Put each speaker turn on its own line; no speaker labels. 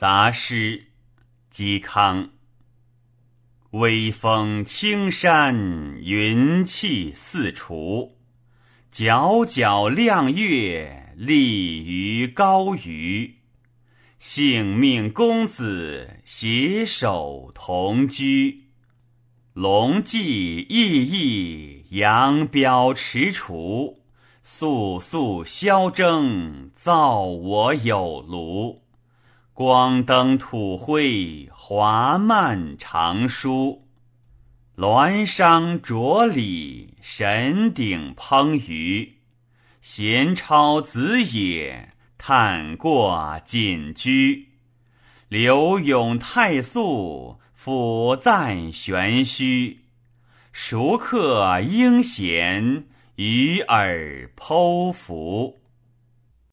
杂诗，嵇康。微风青山云气四除，皎皎亮月立于高隅。幸命公子携手同居，龙骑奕奕，扬镳驰除。肃肃萧征，造我有庐。光灯吐辉，华漫长舒。鸾商卓礼，神鼎烹鱼。闲超子野，叹过锦居。刘永太素，俯赞玄虚。孰客应贤？与尔剖腹。